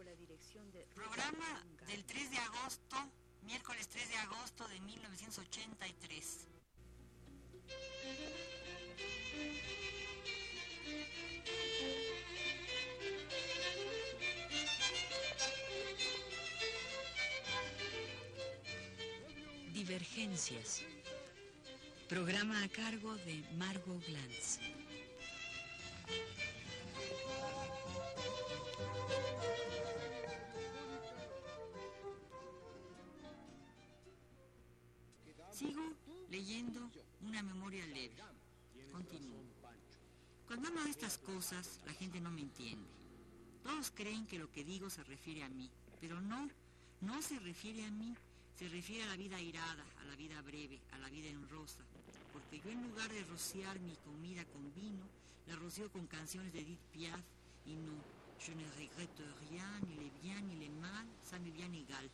bajo la dirección de... Programa del 3 de agosto, miércoles 3 de agosto de 1983. Divergencias. Programa a cargo de Margot Glantz. Sigo leyendo una memoria leve. Continúo. Cuando hablo de estas cosas, la gente no me entiende. Todos creen que lo que digo se refiere a mí, pero no, no se refiere a mí, se refiere a la vida airada, a la vida breve, a la vida en rosa. Porque yo en lugar de rociar mi comida con vino, la rocío con canciones de Edith Piaf y no, je ne regrette rien, ni le bien ni le mal, ça me bien égal.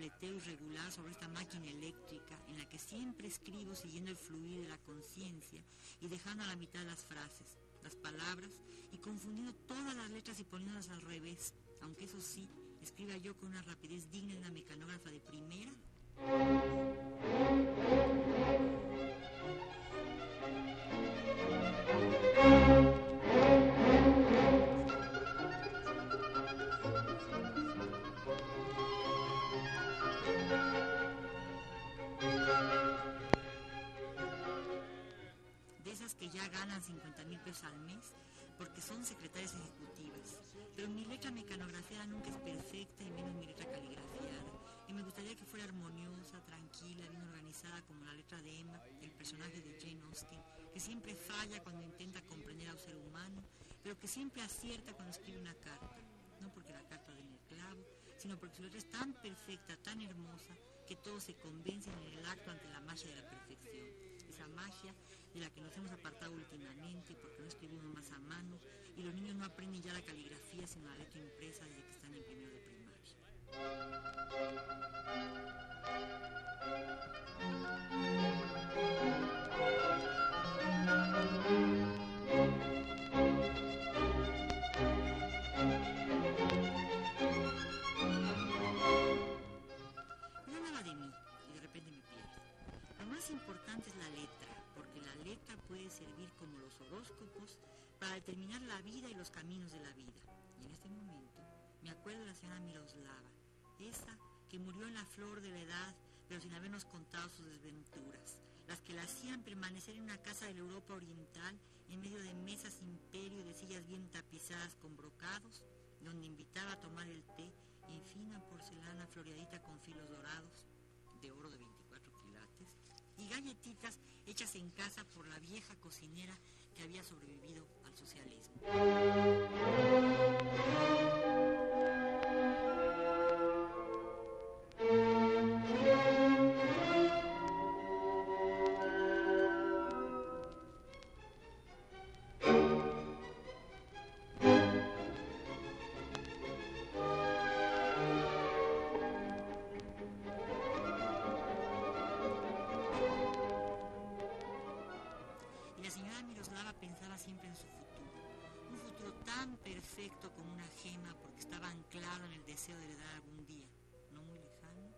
Tableteo irregular sobre esta máquina eléctrica en la que siempre escribo siguiendo el fluir de la conciencia y dejando a la mitad las frases, las palabras y confundiendo todas las letras y poniéndolas al revés, aunque eso sí, escriba yo con una rapidez digna de una mecanógrafa de primera ganan 50 mil pesos al mes porque son secretarias ejecutivas. Pero mi letra mecanografiada nunca es perfecta y menos mi letra caligrafiada. Y me gustaría que fuera armoniosa, tranquila, bien organizada como la letra de Emma, el personaje de Jane Austen, que siempre falla cuando intenta comprender al ser humano, pero que siempre acierta cuando escribe una carta. No porque la carta dé en el clavo, sino porque su letra es tan perfecta, tan hermosa, que todos se convencen en el acto ante la magia de la perfección. Esa magia de la que nos hemos apartado últimamente porque no escribimos más a mano y los niños no aprenden ya la caligrafía sino la letra impresa desde que están en primero de primaria. Esa que murió en la flor de la edad, pero sin habernos contado sus desventuras, las que la hacían permanecer en una casa de la Europa Oriental en medio de mesas imperio y de sillas bien tapizadas con brocados, donde invitaba a tomar el té en fina porcelana floreadita con filos dorados, de oro de 24 quilates, y galletitas hechas en casa por la vieja cocinera que había sobrevivido al socialismo. Miroslava pensaba siempre en su futuro. Un futuro tan perfecto como una gema porque estaba anclado en el deseo de heredar algún día, no muy lejano,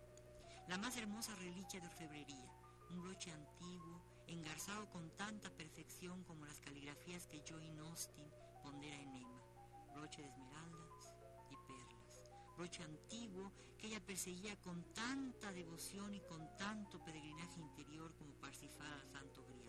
la más hermosa reliquia de orfebrería, un broche antiguo, engarzado con tanta perfección como las caligrafías que Joy Austin pondera en Emma, broche de esmeraldas y perlas, broche antiguo que ella perseguía con tanta devoción y con tanto peregrinaje interior como Parsifal al Santo Grial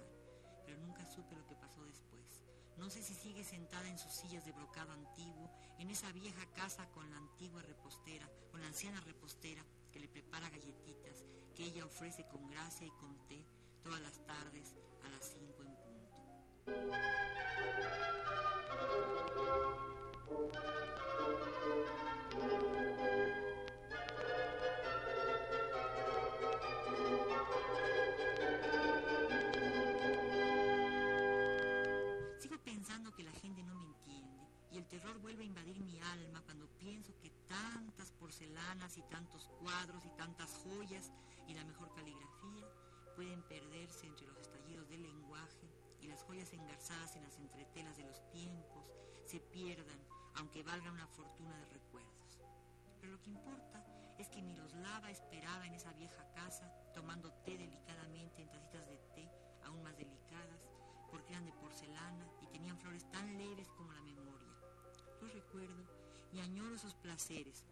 nunca supe lo que pasó después. No sé si sigue sentada en sus sillas de brocado antiguo, en esa vieja casa con la antigua repostera, con la anciana repostera que le prepara galletitas que ella ofrece con gracia y con té todas las tardes a las cinco en punto. Y tantos cuadros y tantas joyas y la mejor caligrafía pueden perderse entre los estallidos del lenguaje y las joyas engarzadas en las entretelas de los tiempos se pierdan, aunque valgan una fortuna de recuerdos. Pero lo que importa es que Miroslava esperaba en esa vieja casa, tomando té delicadamente en tacitas de té aún más delicadas, porque eran de porcelana y tenían flores tan leves como la memoria. Los recuerdo y añoro esos placeres.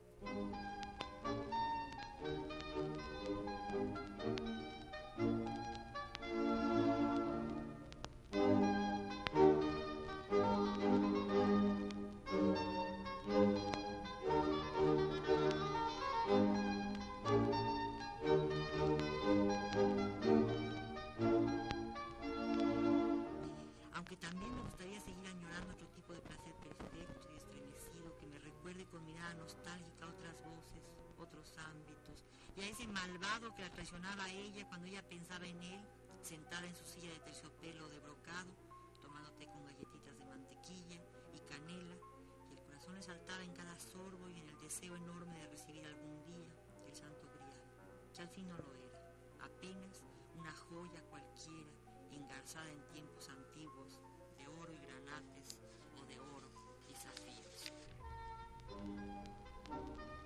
Con mirada nostálgica otras voces, otros ámbitos, y a ese malvado que la traicionaba a ella cuando ella pensaba en él, sentada en su silla de terciopelo de brocado, tomando té con galletitas de mantequilla y canela, y el corazón le saltaba en cada sorbo y en el deseo enorme de recibir algún día el santo grial, que al fin no lo era, apenas una joya cualquiera engarzada en tiempos antiguos de oro y granates o de oro y zafíos. Thank you.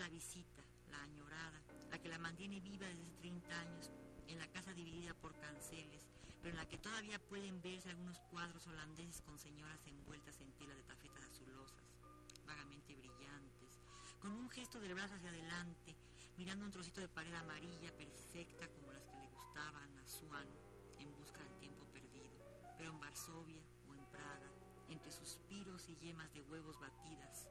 La visita, la añorada, la que la mantiene viva desde hace 30 años, en la casa dividida por canceles, pero en la que todavía pueden verse algunos cuadros holandeses con señoras envueltas en tela de tafetas azulosas, vagamente brillantes, con un gesto del brazo hacia adelante, mirando un trocito de pared amarilla perfecta como las que le gustaban a Swan en busca del tiempo perdido, pero en Varsovia o en Praga, entre suspiros y yemas de huevos batidas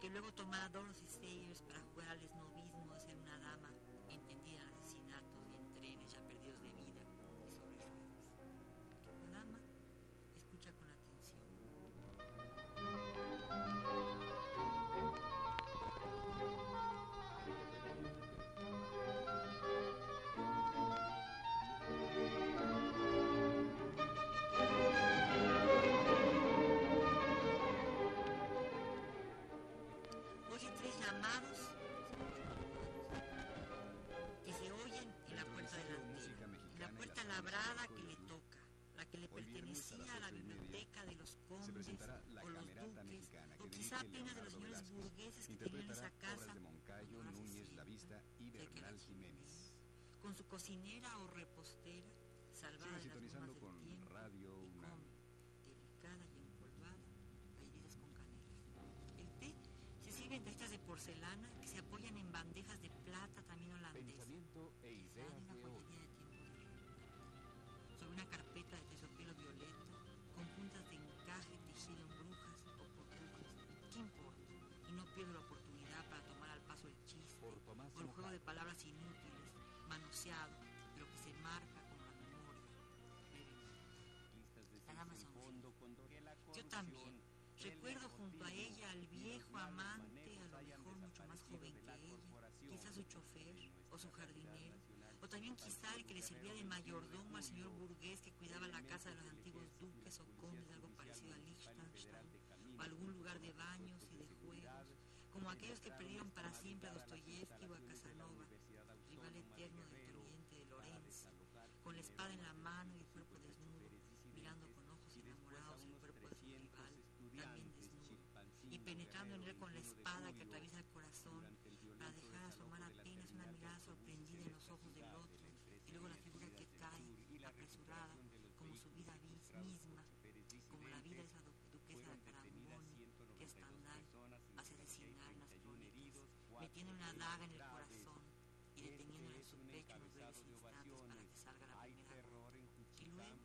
que luego tomara Dorothy Sayers para jugar al esnovismo ser una dama apenas de los señores burgueses que tenían esa casa, de Moncayo, Núñez, La Vista y Bernal Jiménez. con su cocinera o repostera, salvada de las con del tiempo, Radio UNAM. delicada y empolvada, galletitas con canela. El té se sirve en tacitas de porcelana que se apoyan en bandejas de plata también holandesa. Pensamiento e quizá de ideas una de. Sobre una carpeta de terciopelo violeta, con puntas de encaje tejido en pierdo la oportunidad para tomar al paso el chiste Por Tomás o el juego de palabras inútiles, manoseado, lo que se marca como la memoria. La dama sonríe. Yo también. Recuerdo junto a ella al viejo amante, a lo mejor mucho más joven que ella, quizás su chofer o su jardinero, o también quizá el que le servía de mayordomo al señor burgués que cuidaba la casa de los antiguos duques o condes, algo parecido a Liechtenstein, como aquellos que perdieron para siempre a Dostoyevsky o a Casanova, rival eterno del teniente de Lorenz, con la espada en la mano y el cuerpo desnudo, mirando con ojos enamorados el cuerpo de su rival, también desnudo, y penetrando en él con la espada que atraviesa el corazón, para dejar asomar apenas una mirada sorprendida en los ojos del otro, y luego la figura que cae, apresurada, como su vida misma, como la vida de esa duquesa de Caramboni, que es Stendhal hace asesinar en las crónicas, metiendo una daga en el corazón y deteniéndola en su pecho unos breves instantes para que salga la primera gota. Y luego,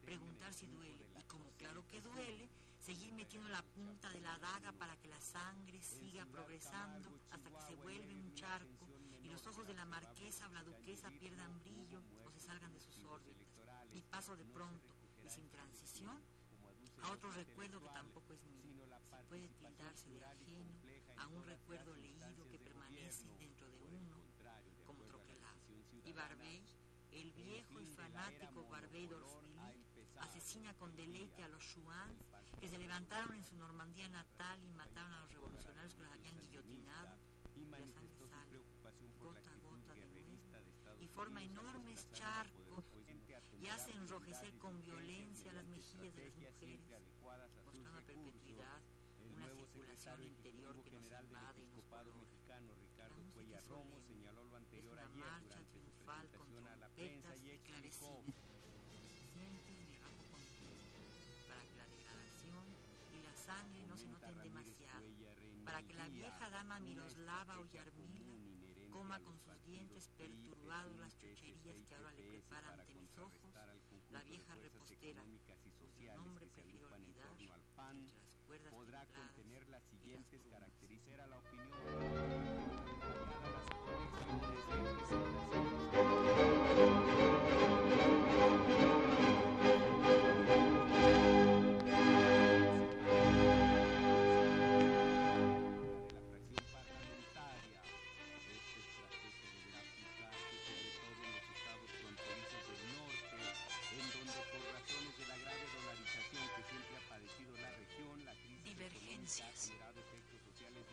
preguntar si duele, y como claro que duele, seguir metiendo la punta de la daga para que la sangre siga progresando hasta que se vuelve un charco y los ojos de la marquesa o la duquesa pierdan brillo o se salgan de sus órbitas. Y paso de pronto y sin transición a otro recuerdo que tampoco es mío. Puede tildarse de ajeno a un recuerdo leído que dentro de uno como troquelado. Y Barbey, el viejo y fanático Barbey d'Orfeville, asesina con deleite a los Chouans que se levantaron en su Normandía natal y mataron a los revolucionarios que los habían guillotinado. Y la sangre sale, gota a gota de nuevo, y forma enormes charcos y hace enrojecer con violencia las mejillas de las mujeres, mostrando a perpetuidad una circulación interior que nos invade y nos colora. La música es solemne, es una marcha triunfal con trompetas y clavecinas. Siempre de bajo control, para que la degradación y la sangre no se noten demasiado, para que la vieja dama Miroslava o Yarmila coma con sus dientes perturbados las chucherías que ahora le prepara ante mis ojos la vieja repostera, cuyo nombre prefiero olvidar entre las cuerdas podrá contener las y siguientes características. la opinión.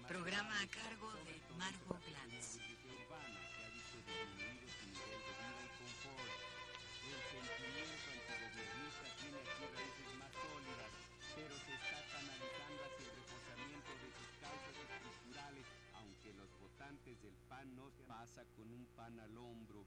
Programa a cargo de la Glantz. El sentimiento antigobiernista tiene aquí raíces más sólidas, pero se está canalizando hacia el reforzamiento de sus causas estructurales, aunque los votantes del PAN no se pasa con un pan al hombro